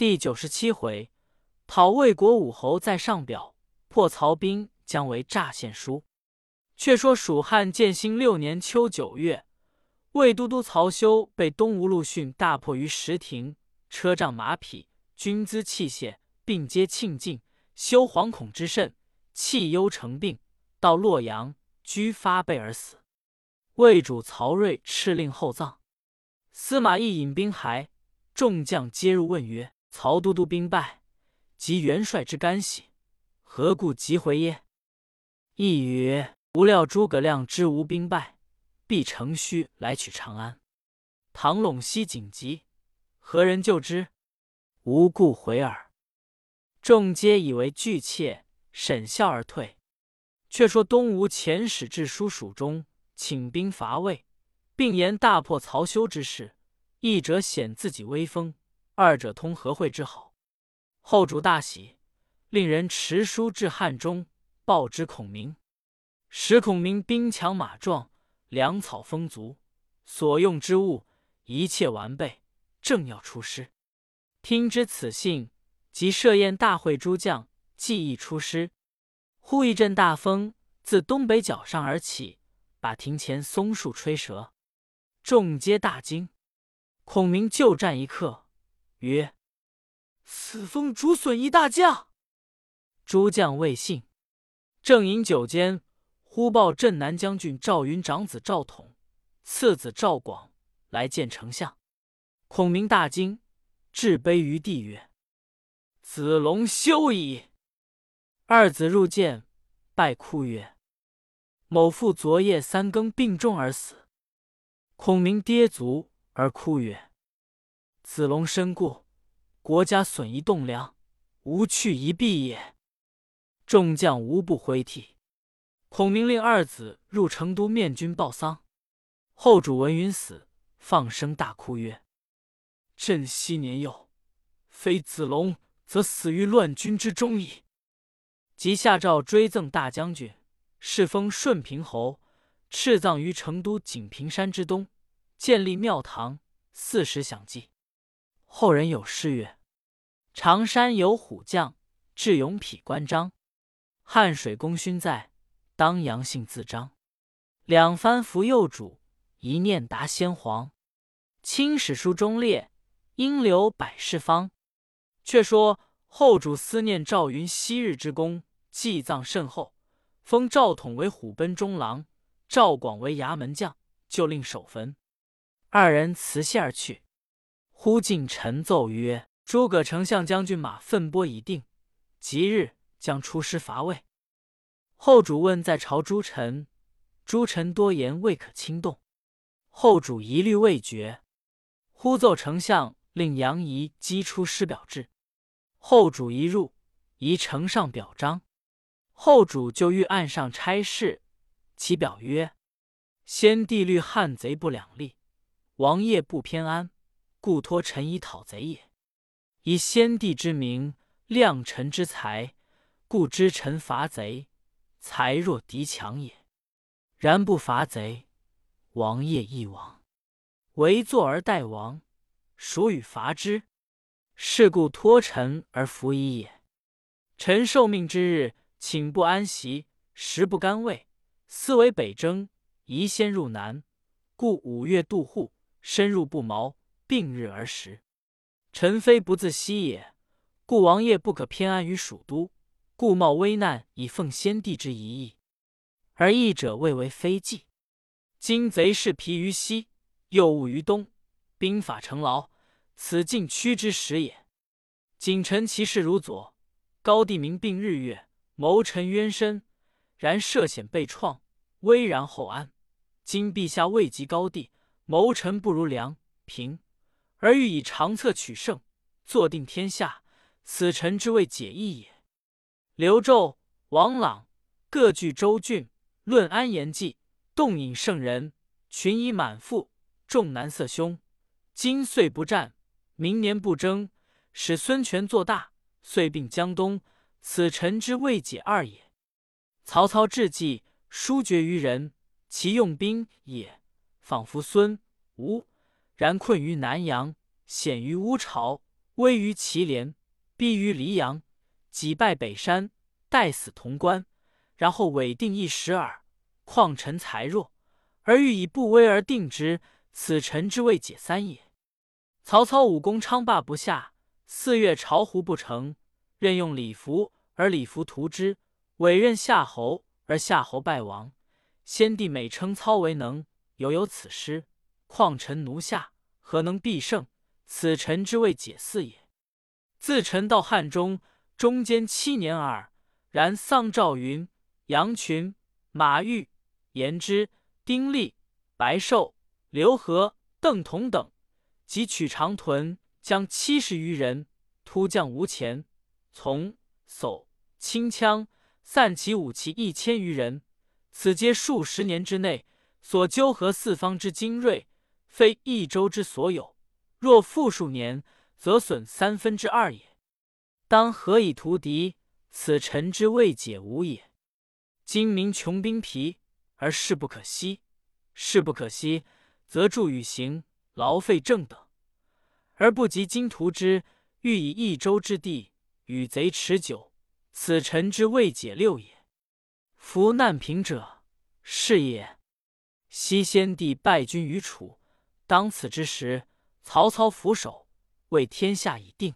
第九十七回，讨魏国武侯在上表，破曹兵将为诈献书。却说蜀汉建兴六年秋九月，魏都督曹休被东吴陆逊大破于石亭，车仗马匹、军资器械并皆庆尽，休惶恐之甚，气忧成病，到洛阳居发背而死。魏主曹睿敕令厚葬。司马懿引兵还，众将皆入问曰：“曹都督兵败，及元帅之干系，何故急回耶？”一曰：“吾料诸葛亮知无兵败，必乘虚来取长安。唐陇西紧急，何人救之？无故回耳。”众皆以为惧怯，沈笑而退。却说东吴遣使至书蜀中。请兵伐魏，并言大破曹休之事。一者显自己威风，二者通和会之好。后主大喜，令人持书至汉中，报之孔明。使孔明兵强马壮，粮草丰足，所用之物一切完备，正要出师。听知此信，即设宴大会诸将，计议出师。忽一阵大风自东北角上而起。把庭前松树吹折，众皆大惊。孔明就战一刻，曰：“此风竹损一大将。”诸将未信。正饮酒间，忽报镇南将军赵云长子赵统、次子赵广来见丞相。孔明大惊，置杯于地曰：“子龙休矣！”二子入见，拜哭曰。某父昨夜三更病重而死，孔明跌足而哭曰：“子龙身故，国家损一栋梁，无去一臂也。”众将无不挥涕。孔明令二子入成都面君报丧。后主闻云死，放声大哭曰：“朕昔年幼，非子龙，则死于乱军之中矣。”即下诏追赠大将军。世封顺平侯，敕葬于成都锦屏山之东，建立庙堂，四时享祭。后人有诗曰：“常山有虎将，智勇匹关张。汉水功勋在，当阳性自彰。两番扶幼主，一念达先皇。清史书中列，应留百世方。”却说后主思念赵云昔日之功，祭葬甚厚。封赵统为虎贲中郎，赵广为衙门将，就令守坟。二人辞谢而去。忽进臣奏曰：“诸葛丞相将军马奋拨已定，即日将出师伐魏。”后主问在朝诸臣，诸臣多言未可轻动。后主疑虑未决，忽奏丞相令杨仪击出师表至。后主一入，仪呈上表彰。后主就欲案上差事，其表曰：“先帝虑汉贼不两立，王业不偏安，故托臣以讨贼也。以先帝之名，量臣之才，故知臣伐贼，才弱敌强也。然不伐贼，王业亦亡。唯坐而待亡，孰与伐之？是故托臣而服矣也。臣受命之日。”寝不安席，食不甘味，思为北征，宜先入南，故五月渡户，深入不毛，并日而食。臣非不自惜也，故王爷不可偏安于蜀都，故冒危难以奉先帝之遗意。而义者未为非计。今贼势疲于西，又误于东，兵法成劳，此尽屈之时也。谨臣其事如左，高帝明并日月。谋臣冤深，然涉险被创，危然后安。今陛下位极高地，谋臣不如梁平，而欲以长策取胜，坐定天下，此臣之谓解义也。刘胄、王朗各据州郡，论安言计，动引圣人，群以满腹，众难色凶。今岁不战，明年不争，使孙权做大，遂并江东。此臣之未解二也。曹操智计疏决于人，其用兵也仿佛孙吴，然困于南阳，险于乌巢，危于祁连，逼于黎阳，几败北山，待死潼关，然后委定一时耳。况臣才弱，而欲以不威而定之，此臣之未解三也。曹操武功昌霸不下，四月巢湖不成，任用李福，而李福屠之；委任夏侯，而夏侯败亡。先帝每称操为能，犹有此失。况臣奴下，何能必胜？此臣之未解四也。自臣到汉中，中间七年耳。然丧赵云、杨群、马玉、颜之、丁力、白寿、刘和、邓同等，及取长屯，将七十余人，突将吴前，从叟轻枪，散其武器一千余人。此皆数十年之内所纠合四方之精锐，非一州之所有。若复数年，则损三分之二也。当何以图敌？此臣之未解无也。今民穷兵疲，而势不可息；势不可息，则助与行，劳费正等，而不及今图之。欲以一州之地与贼持久，此臣之未解六也。夫难平者，是也。昔先帝败军于楚，当此之时。曹操俯首，为天下已定。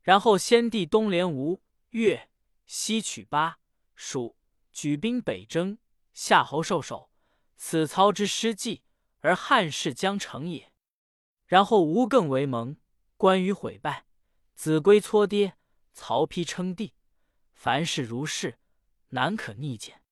然后先帝东连吴越，西取巴蜀，举兵北征，夏侯受首。此操之失计，而汉室将成也。然后吴更为盟，关羽毁败，子规搓跌，曹丕称帝。凡事如是，难可逆见。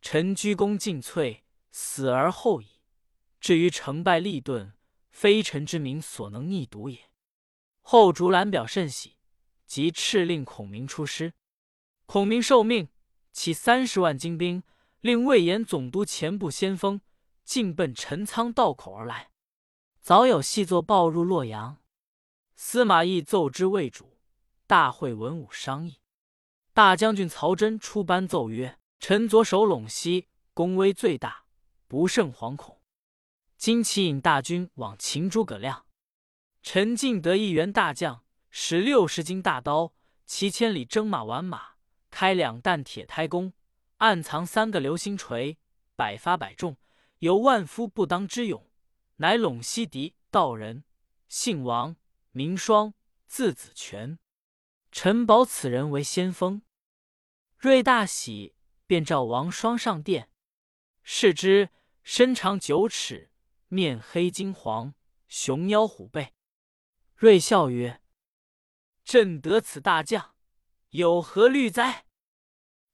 臣鞠躬尽瘁，死而后已。至于成败利钝。非臣之名所能逆睹也。后竹兰表甚喜，即敕令孔明出师。孔明受命，起三十万精兵，令魏延总督前部先锋，径奔陈仓道口而来。早有细作报入洛阳。司马懿奏之魏主，大会文武商议。大将军曹真出班奏曰：“臣左手陇西，功威最大，不胜惶恐。”今启引大军往擒诸葛亮，陈进得一员大将，使六十斤大刀，骑千里征马挽马，开两弹铁胎弓，暗藏三个流星锤，百发百中，有万夫不当之勇，乃陇西狄道人，姓王，名双，字子权。臣保此人为先锋。瑞大喜，便召王双上殿，视之，身长九尺。面黑金黄，熊腰虎背。瑞笑曰：“朕得此大将，有何虑哉？”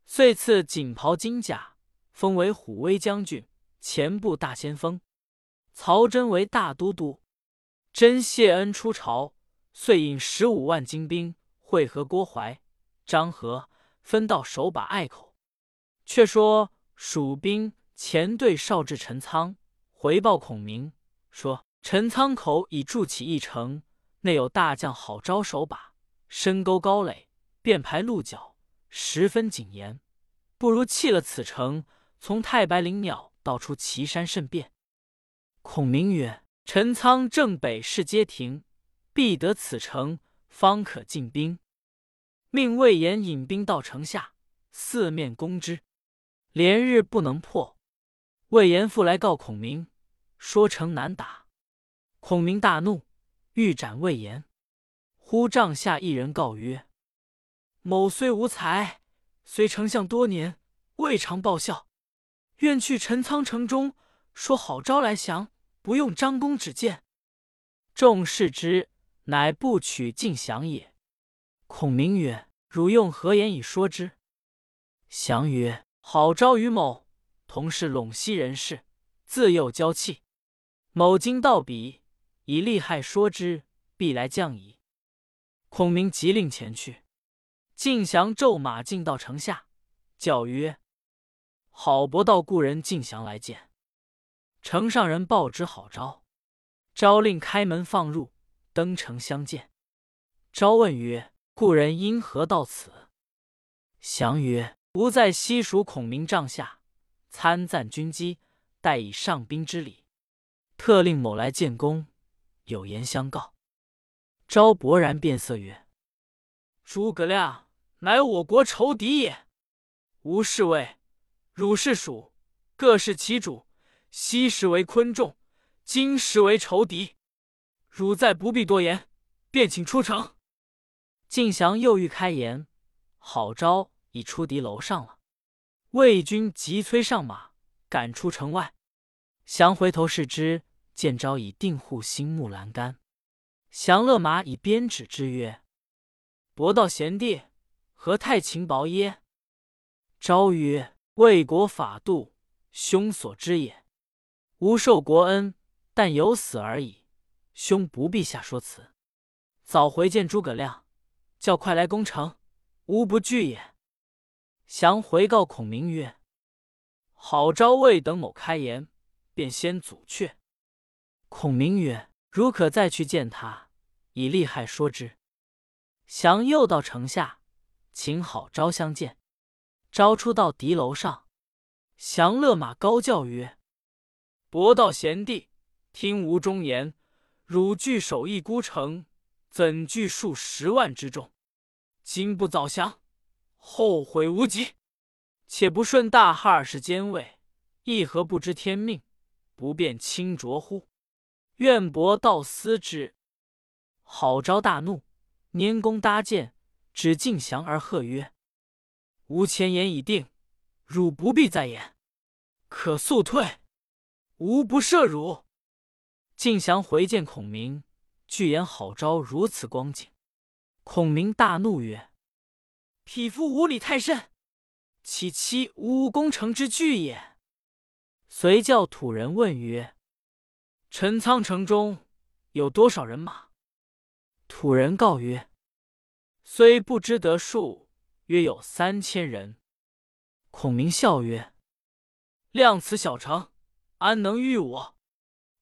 遂赐锦袍金甲，封为虎威将军、前部大先锋。曹真为大都督。真谢恩出朝，遂引十五万精兵会合郭淮、张合，分道守把隘口。却说蜀兵前队少至陈仓。回报孔明说：“陈仓口已筑起一城，内有大将好招手把，深沟高垒，便排鹿角，十分谨严。不如弃了此城，从太白岭鸟到出岐山甚便。”孔明曰：“陈仓正北是街亭，必得此城，方可进兵。命魏延引兵到城下，四面攻之，连日不能破。”魏延复来告孔明，说城难打。孔明大怒，欲斩魏延。忽帐下一人告曰：“某虽无才，随丞相多年，未尝报效。愿去陈仓城中，说好招来降，不用张弓指箭。”众视之，乃不取进降也。孔明曰：“汝用何言以说之？”降曰：“好招于某。”同是陇西人士，自幼娇气。某今到彼，以利害说之，必来降矣。孔明急令前去。晋祥骤马进到城下，叫曰：“好伯道故人晋祥来见。”城上人报之好招，昭令开门放入，登城相见。昭问曰：“故人因何到此？”祥曰：“吾在西蜀孔明帐下。”参赞军机，待以上宾之礼，特令某来见公，有言相告。昭勃然变色曰：“诸葛亮乃我国仇敌也。吾是魏，汝是蜀，各是其主。昔时为昆仲，今时为仇敌。汝再不必多言，便请出城。”晋祥又欲开言，郝昭已出敌楼上了。魏军急催上马，赶出城外。降回头视之，见昭已定护心木栏杆。降勒马以鞭指之曰：“伯道贤弟，何太轻薄耶？”昭曰：“魏国法度，兄所知也。吾受国恩，但有死而已。兄不必下说辞。早回见诸葛亮，叫快来攻城，吾不惧也。”降回告孔明曰：“好昭未等某开言。”便先阻却。孔明曰：“如可再去见他，以利害说之。”降又到城下，请好昭相见。昭出到敌楼上，降勒马高叫曰：“伯道贤弟，听吾忠言。汝据守一孤城，怎惧数十万之众？今不早降，后悔无及。且不顺大哈尔氏奸位，亦何不知天命？”不便轻浊乎？愿伯道思之。郝昭大怒，拈弓搭箭，指敬降而喝曰：“吾前言已定，汝不必再言，可速退，吾不赦汝。”敬翔回见孔明，具言郝昭如此光景。孔明大怒曰：“匹夫无礼太甚，岂欺吾攻城之惧也？”遂叫土人问曰：“陈仓城中有多少人马？”土人告曰：“虽不知得数，约有三千人。”孔明笑曰：“量此小城，安能御我？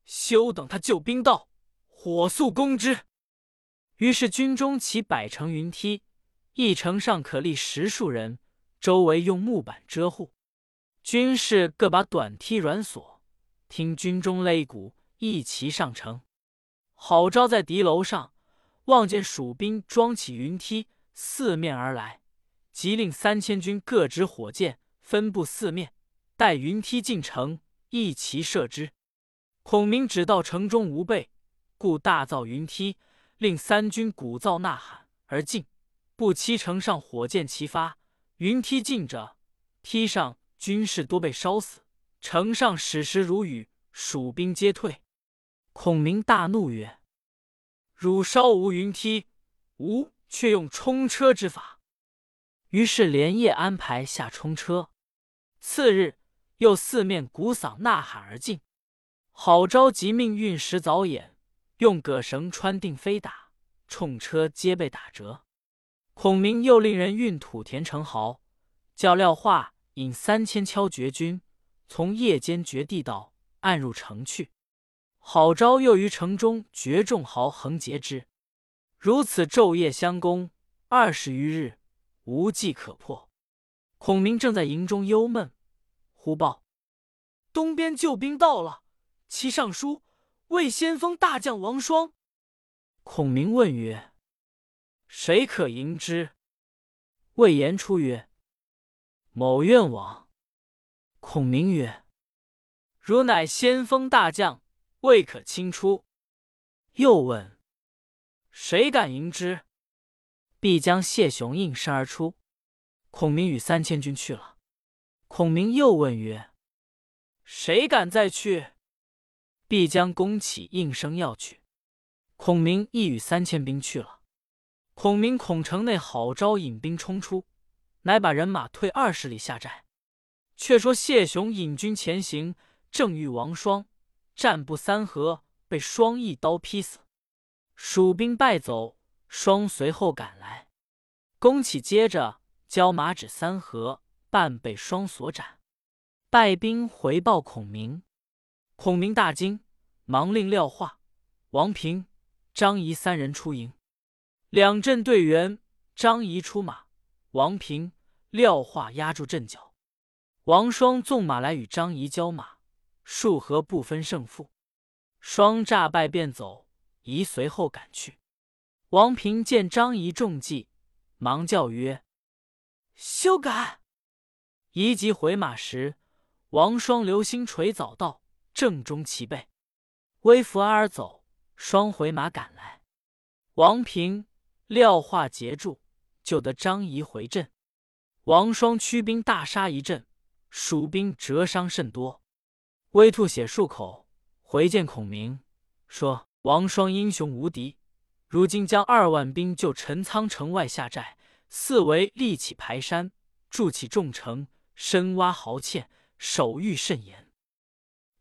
休等他救兵到，火速攻之。”于是军中起百乘云梯，一城上可立十数人，周围用木板遮护。军士各把短梯软锁，听军中擂鼓，一齐上城。郝昭在敌楼上，望见蜀兵装起云梯，四面而来，即令三千军各执火箭，分布四面，待云梯进城，一齐射之。孔明只道城中无备，故大造云梯，令三军鼓噪呐喊而进，不期城上火箭齐发，云梯进者，梯上。军士多被烧死，城上矢石如雨，蜀兵皆退。孔明大怒曰：“汝烧无云梯，吾却用冲车之法。”于是连夜安排下冲车。次日，又四面鼓嗓呐喊而进。郝昭即命运石早眼，用葛绳穿定飞打，冲车皆被打折。孔明又令人运土填城壕，叫廖化。引三千敲绝军，从夜间绝地道，暗入城去。郝昭又于城中绝众豪横截之，如此昼夜相攻，二十余日，无计可破。孔明正在营中忧闷，忽报东边救兵到了，其上书魏先锋大将王双。孔明问曰：“谁可迎之？”魏延出曰。某愿往。孔明曰：“汝乃先锋大将，未可轻出。”又问：“谁敢迎之？”必将谢雄应声而出。孔明与三千军去了。孔明又问曰：“谁敢再去？”必将弓起应声要去。孔明亦与三千兵去了。孔明孔城内郝昭引兵冲出。乃把人马退二十里下寨。却说谢雄引军前行，正遇王双，战不三合，被双一刀劈死。蜀兵败走，双随后赶来，公起接着交马止三合，半被双所斩。败兵回报孔明，孔明大惊，忙令廖化、王平、张仪三人出营。两阵队员，张仪出马，王平。廖化压住阵脚，王双纵马来与张仪交马，数合不分胜负。双诈败便走，仪随后赶去。王平见张仪中计，忙叫曰：“休改！”仪即回马时，王双流星锤早到，正中其背。微服阿尔走，双回马赶来。王平廖化截住，救得张仪回阵。王双驱兵大杀一阵，蜀兵折伤甚多。微吐血数口，回见孔明，说：“王双英雄无敌。”如今将二万兵就陈仓城外下寨，四围立起排山，筑起重城，深挖壕堑，守御甚严。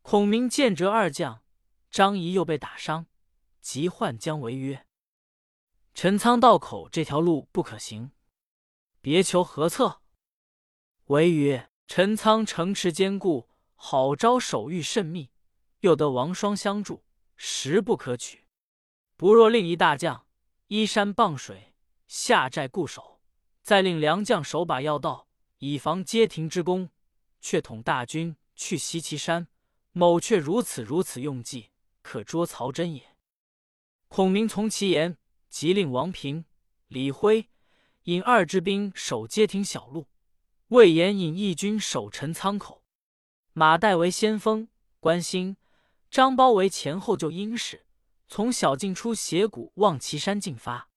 孔明见折二将，张仪又被打伤，急唤姜维曰：“陈仓道口这条路不可行，别求何策？”唯曰：“陈仓城池坚固，好招守御甚密，又得王双相助，实不可取。”不若令一大将依山傍水下寨固守，再令良将守把要道，以防街亭之攻。却统大军去袭其山，某却如此如此用计，可捉曹真也。孔明从其言，即令王平、李辉引二支兵守街亭小路，魏延引义军守陈仓口，马岱为先锋，关兴、张苞为前后救殷使。从小径出斜谷望岐山进发。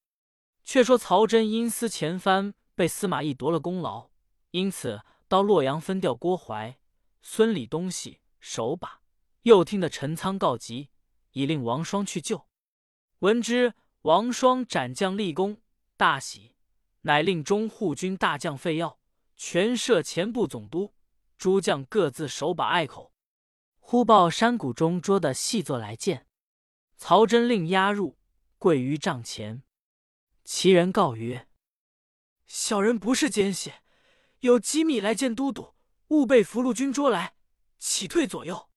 却说曹真因思前番被司马懿夺了功劳，因此到洛阳分调郭淮、孙礼东西守把。又听得陈仓告急，已令王双去救。闻之，王双斩将立功，大喜，乃令中护军大将费耀全摄前部总督，诸将各自守把隘口。忽报山谷中捉的细作来见。曹真令押入，跪于帐前。其人告曰：“小人不是奸细，有机密来见都督，误被俘虏军捉来，启退左右。”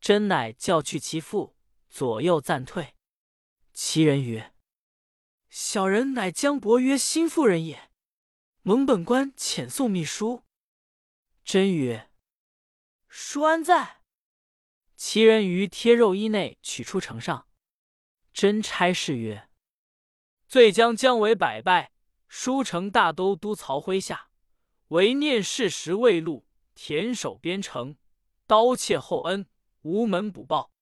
真乃叫去其父，左右暂退。其人曰：“小人乃江伯约新妇人也，蒙本官遣送秘书。”真曰：“书安在？”其人于贴肉衣内取出呈上，真差事曰：“罪将姜维百败，书城大都督曹麾下，唯念事时未露，田守边城，刀切厚恩，无门补报。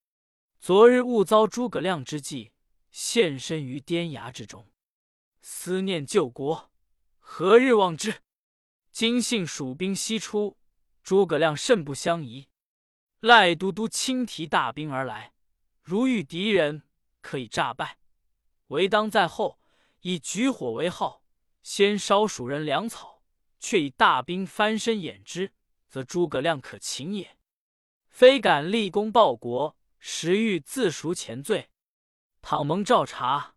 昨日误遭诸葛亮之计，现身于颠崖之中，思念救国，何日忘之？今幸蜀兵西出，诸葛亮甚不相疑。”赖都督轻提大兵而来，如遇敌人，可以诈败。唯当在后，以举火为号，先烧蜀人粮草，却以大兵翻身掩之，则诸葛亮可擒也。非敢立功报国，实欲自赎前罪。倘蒙诏察，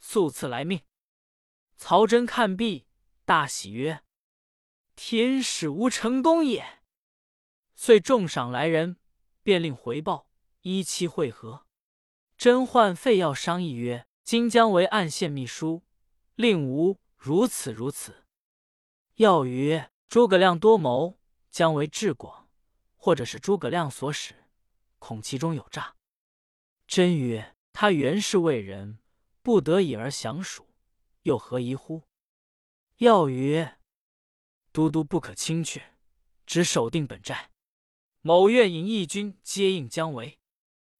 速赐来命。曹真看毕，大喜曰：“天使无成功也。”遂重赏来人。便令回报，依期会合。甄焕、费要商议曰：“今将为暗献秘书，令吾如此如此。”要曰：“诸葛亮多谋，将为智广，或者是诸葛亮所使，恐其中有诈。”真曰：“他原是魏人，不得已而降蜀，又何疑乎？”要曰：“都督不可轻却，只守定本寨。”某愿引义军接应姜维，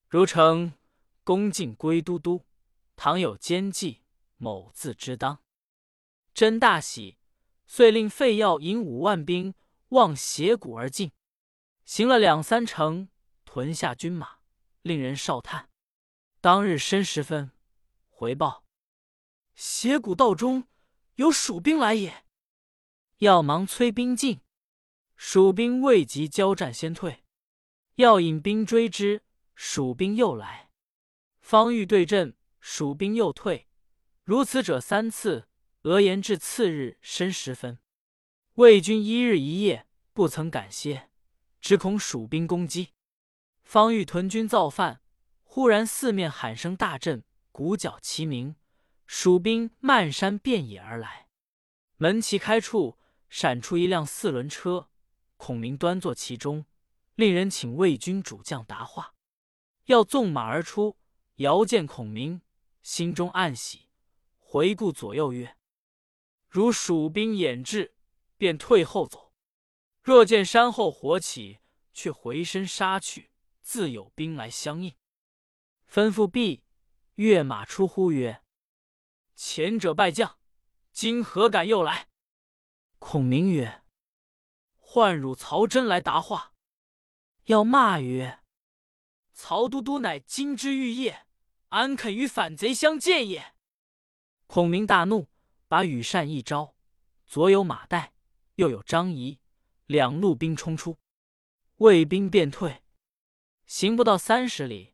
如成恭敬归都督。倘有奸计，某自知当。真大喜，遂令费耀引五万兵望斜谷而进，行了两三程，屯下军马，令人哨探。当日申时分，回报斜谷道中有蜀兵来也，要忙催兵进。蜀兵未及交战，先退。要引兵追之，蜀兵又来。方欲对阵，蜀兵又退。如此者三次。俄言至次日申时分，魏军一日一夜不曾敢歇，只恐蜀兵攻击。方欲屯军造饭，忽然四面喊声大震，鼓角齐鸣，蜀兵漫山遍野而来。门旗开处，闪出一辆四轮车。孔明端坐其中，令人请魏军主将答话。要纵马而出，遥见孔明，心中暗喜，回顾左右曰：“如蜀兵掩至，便退后走；若见山后火起，却回身杀去，自有兵来相应。”吩咐毕，跃马出呼曰：“前者败将，今何敢又来？”孔明曰：“唤汝曹真来答话。”要骂曰：“曹都督乃金枝玉叶，安肯与反贼相见也？”孔明大怒，把羽扇一招，左有马岱，右有张仪，两路兵冲出，魏兵便退。行不到三十里，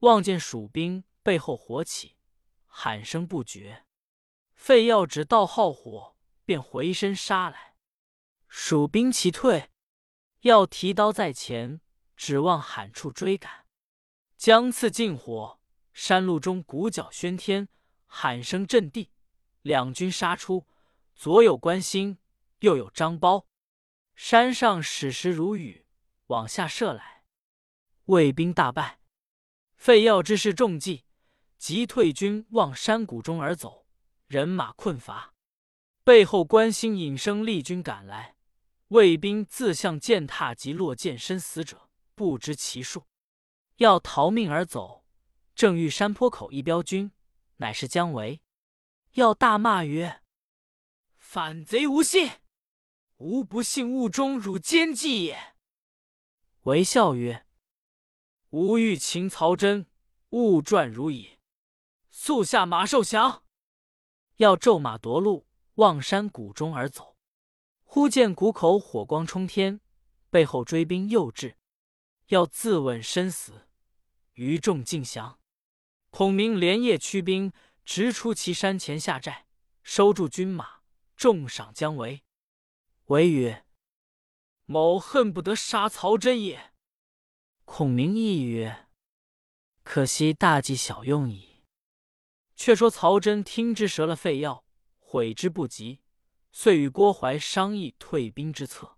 望见蜀兵背后火起，喊声不绝。费耀只道号火，便回身杀来。蜀兵齐退，要提刀在前。指望喊处追赶，将刺进火，山路中鼓角喧天，喊声震地。两军杀出，左有关兴，右有张苞。山上矢石如雨，往下射来。魏兵大败。废药之事中计，即退军望山谷中而走，人马困乏。背后关兴引声厉军赶来，魏兵自向践踏及落涧身死者。不知其数，要逃命而走，正遇山坡口一彪军，乃是姜维。要大骂曰：“反贼无信！吾不信物中汝奸计也。”维笑曰：“吾欲擒曹真，勿传汝矣。速下马受降！”要骤马夺路，望山谷中而走。忽见谷口火光冲天，背后追兵又至。要自刎身死，余众尽降。孔明连夜驱兵直出祁山前下寨，收住军马，重赏姜维。维曰：“某恨不得杀曹真也。”孔明亦曰：“可惜大计小用矣。”却说曹真听之折了废药，悔之不及，遂与郭淮商议退兵之策。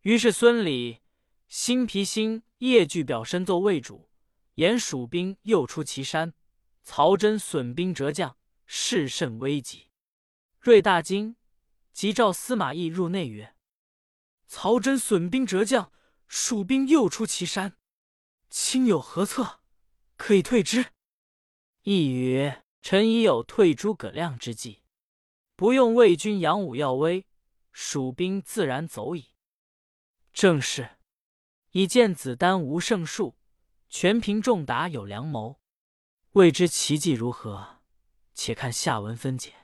于是孙礼、辛毗兴。叶具表身奏魏主，言蜀兵又出祁山，曹真损兵折将，势甚危急。瑞大惊，即召司马懿入内曰：“曹真损兵折将，蜀兵又出祁山，卿有何策，可以退之？”一曰：“臣已有退诸葛亮之计，不用魏军扬武耀威，蜀兵自然走矣。”正是。以见子丹无胜数，全凭仲达有良谋。未知其计如何？且看下文分解。